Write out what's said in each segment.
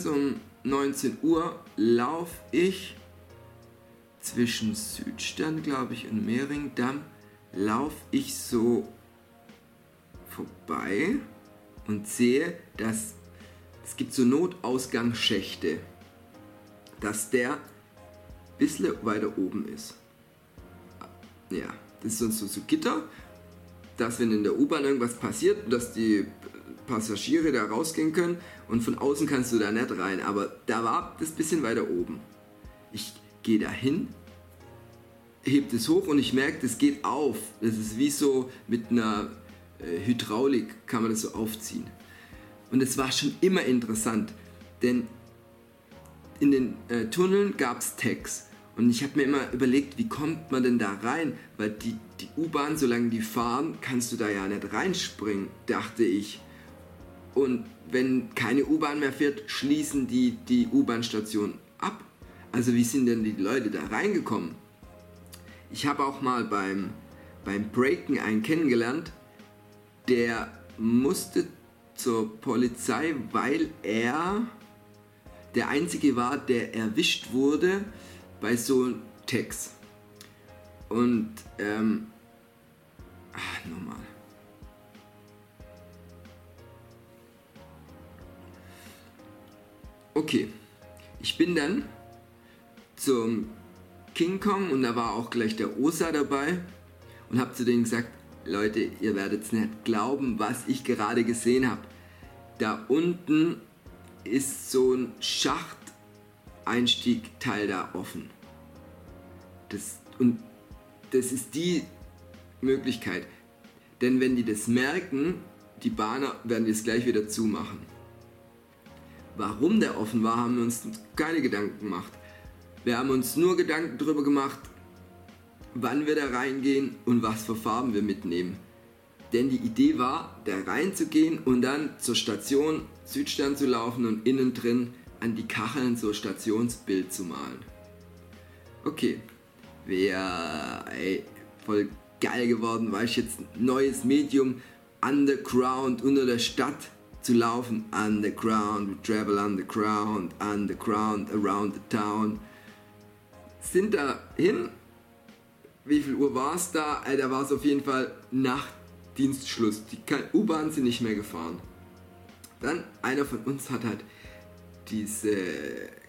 so um 19 Uhr laufe ich zwischen Südstern, glaube ich, und Mehringdamm, laufe ich so vorbei und sehe, dass es gibt so Notausgangsschächte, dass der ein bisschen weiter oben ist. Ja, das sind so, so Gitter, dass wenn in der U-Bahn irgendwas passiert, dass die Passagiere da rausgehen können und von außen kannst du da nicht rein. Aber da war das bisschen weiter oben. Ich gehe da hin, heb das hoch und ich merke, das geht auf. Das ist wie so mit einer äh, Hydraulik kann man das so aufziehen. Und es war schon immer interessant, denn in den äh, Tunneln gab es Tags. Und ich habe mir immer überlegt, wie kommt man denn da rein? Weil die, die U-Bahn, solange die fahren, kannst du da ja nicht reinspringen, dachte ich. Und wenn keine U-Bahn mehr fährt, schließen die die U-Bahn-Station ab. Also wie sind denn die Leute da reingekommen? Ich habe auch mal beim, beim Breaken einen kennengelernt, der musste zur Polizei, weil er der Einzige war, der erwischt wurde bei so Tags. Und, ähm, ach, nochmal. Okay, ich bin dann zum King Kong und da war auch gleich der Osa dabei und habe zu denen gesagt, Leute, ihr werdet es nicht glauben, was ich gerade gesehen habe. Da unten ist so ein Schachteinstiegteil da offen. Das, und das ist die Möglichkeit. Denn wenn die das merken, die Bahner werden wir es gleich wieder zumachen. Warum der offen war, haben wir uns keine Gedanken gemacht. Wir haben uns nur Gedanken darüber gemacht, wann wir da reingehen und was für Farben wir mitnehmen. Denn die Idee war, da reinzugehen und dann zur Station Südstern zu laufen und innen drin an die Kacheln so Stationsbild zu malen. Okay, wäre voll geil geworden, weil ich jetzt neues Medium underground unter der Stadt zu laufen. Underground, we travel underground, underground, around the town. Sind da hin. Wie viel Uhr war es da? Äh, da war es auf jeden Fall nach Dienstschluss. Die U-Bahn sind nicht mehr gefahren. Dann einer von uns hat halt diese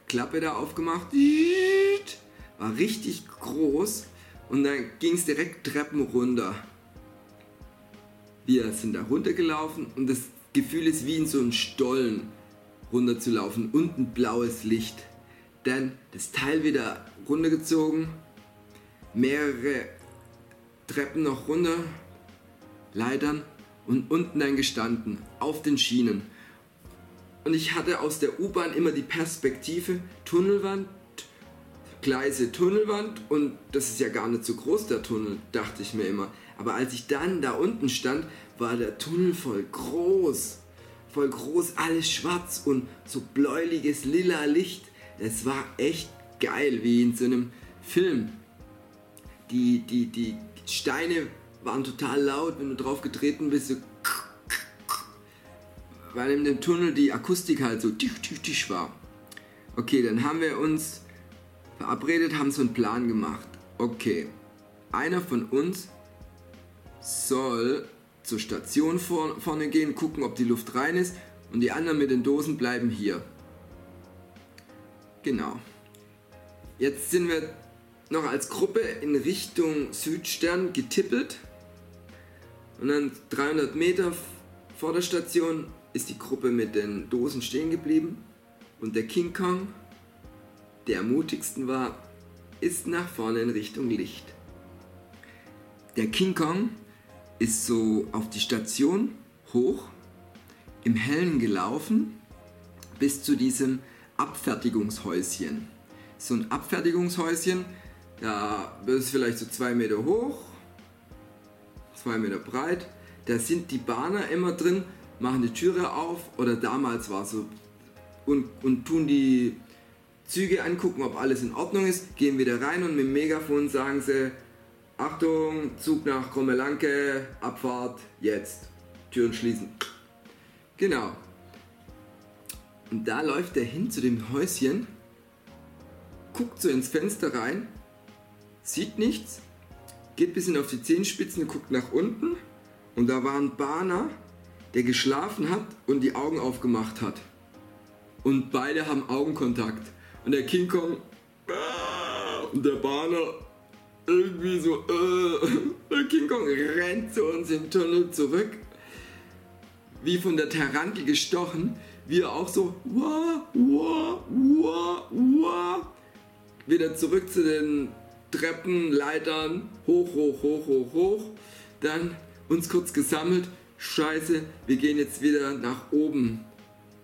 Klappe da aufgemacht. War richtig groß. Und dann ging es direkt Treppen runter. Wir sind da runtergelaufen und das Gefühl ist wie in so einen Stollen runterzulaufen. Unten blaues Licht. Dann das Teil wieder runtergezogen. Mehrere Treppen noch runter. Leitern. Und unten dann gestanden. Auf den Schienen. Und ich hatte aus der U-Bahn immer die Perspektive Tunnelwand, Gleise, Tunnelwand und das ist ja gar nicht so groß, der Tunnel, dachte ich mir immer. Aber als ich dann da unten stand, war der Tunnel voll groß. Voll groß, alles schwarz und so bläuliges lila Licht. Es war echt geil, wie in so einem Film. Die, die, die Steine waren total laut, wenn du drauf getreten bist, so weil in dem Tunnel die Akustik halt so tisch, tisch, tisch war. Okay, dann haben wir uns verabredet, haben so einen Plan gemacht. Okay, einer von uns soll zur Station vor, vorne gehen, gucken, ob die Luft rein ist und die anderen mit den Dosen bleiben hier. Genau. Jetzt sind wir noch als Gruppe in Richtung Südstern getippelt und dann 300 Meter vor der Station ist die Gruppe mit den Dosen stehen geblieben und der King Kong, der mutigsten war, ist nach vorne in Richtung Licht. Der King Kong ist so auf die Station hoch, im Hellen gelaufen, bis zu diesem Abfertigungshäuschen. So ein Abfertigungshäuschen, da ist vielleicht so zwei Meter hoch, zwei Meter breit. Da sind die Bahner immer drin, machen die Türe auf oder damals war es so und, und tun die Züge angucken, ob alles in Ordnung ist, gehen wieder rein und mit dem Megafon sagen sie, Achtung, Zug nach Krommelanke, Abfahrt, jetzt. Türen schließen. Genau. Und da läuft er hin zu dem Häuschen, guckt so ins Fenster rein, sieht nichts, geht bis hin auf die Zehenspitzen, guckt nach unten und da war ein Bahner, der geschlafen hat und die Augen aufgemacht hat. Und beide haben Augenkontakt. Und der King Kong ah, und der Bahner irgendwie so, äh, der King Kong rennt zu uns im Tunnel zurück, wie von der Tarantel gestochen, wir auch so, wah, wah, wah, wah, wieder zurück zu den Treppen, Leitern, hoch, hoch, hoch, hoch, hoch, dann uns kurz gesammelt, scheiße, wir gehen jetzt wieder nach oben,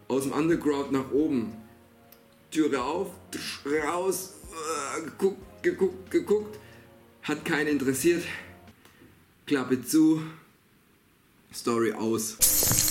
aus dem Underground nach oben, Türe auf, raus, geguckt, geguckt, geguckt, hat keinen interessiert, Klappe zu, Story aus.